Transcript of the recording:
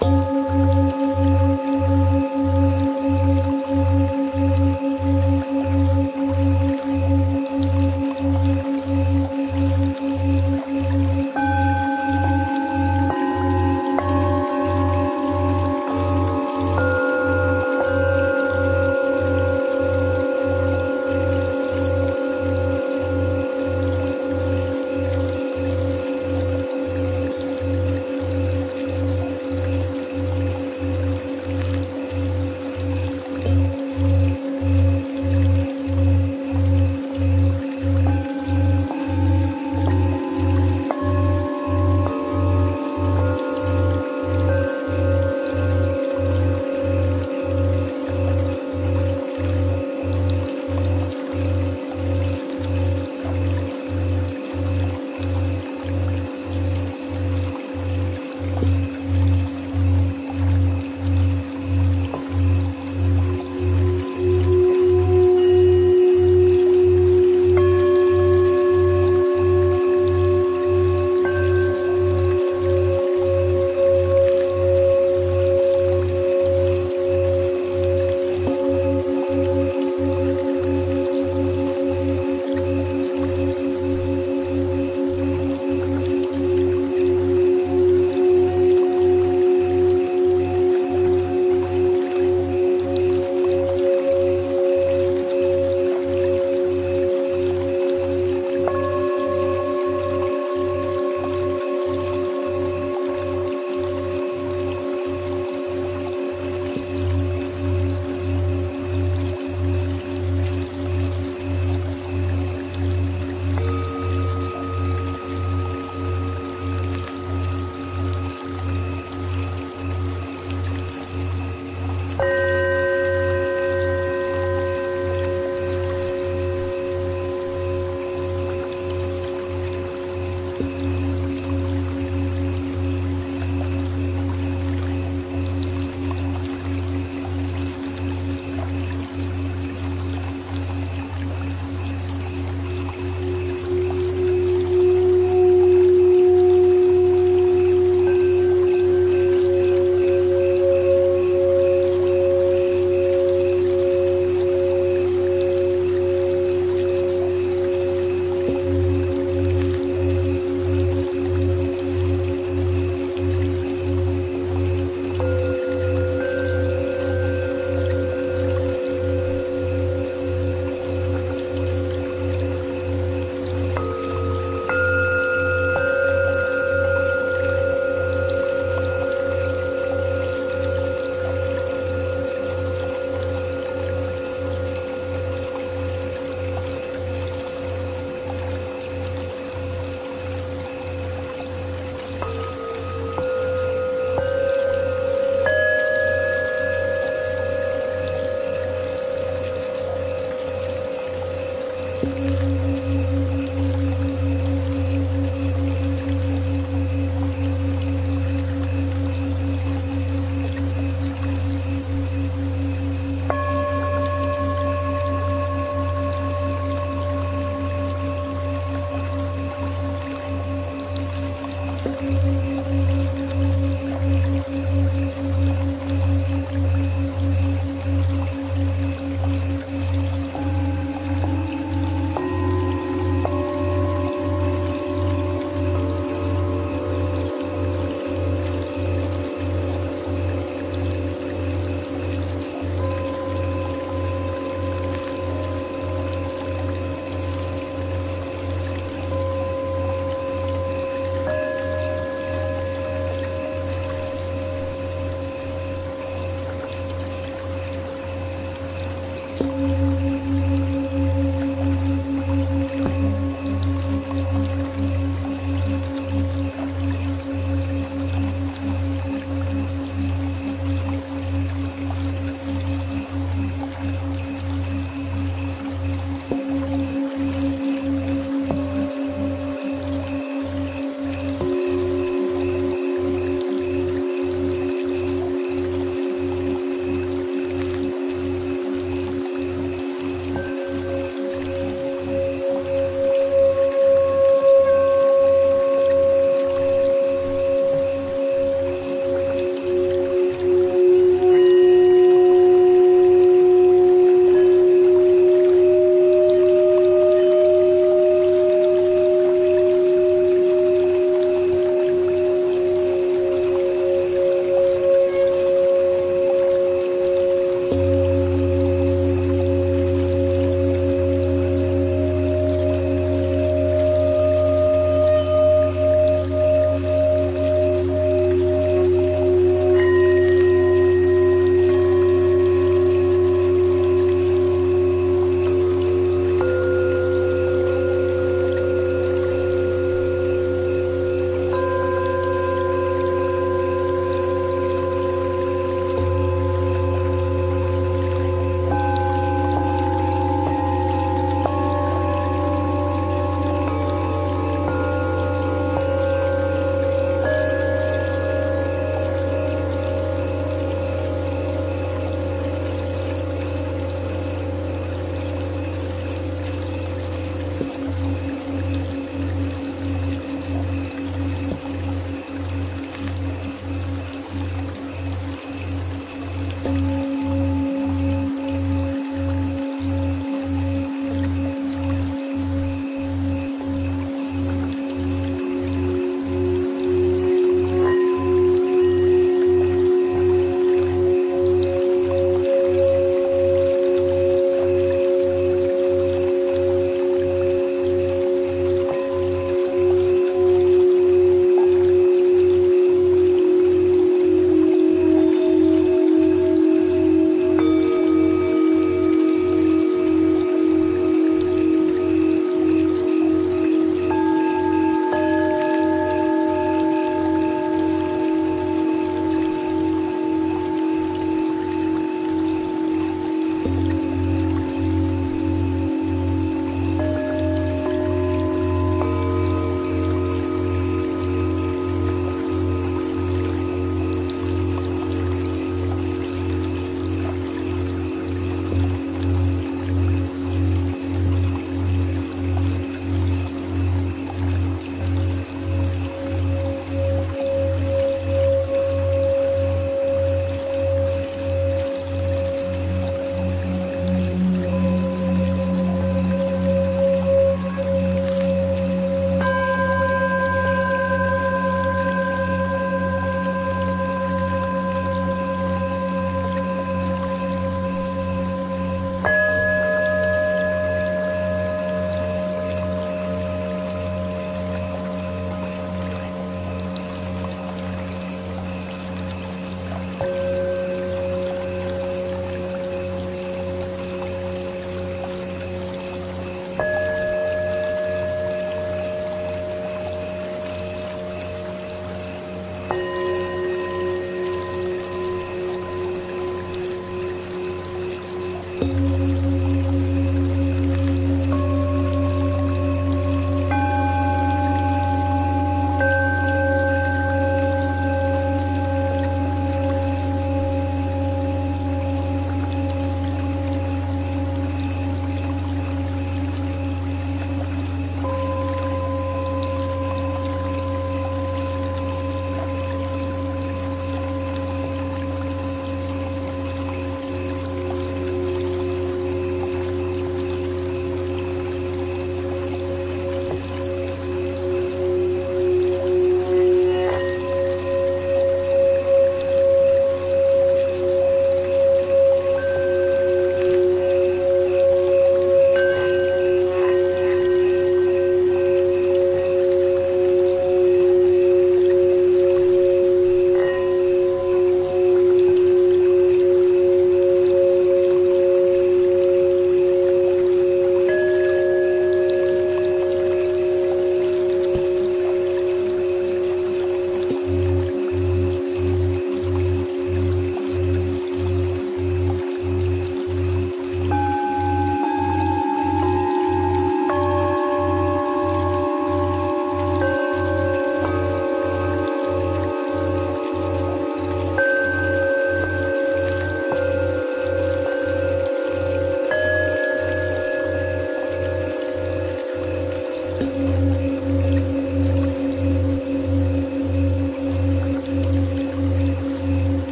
Bye.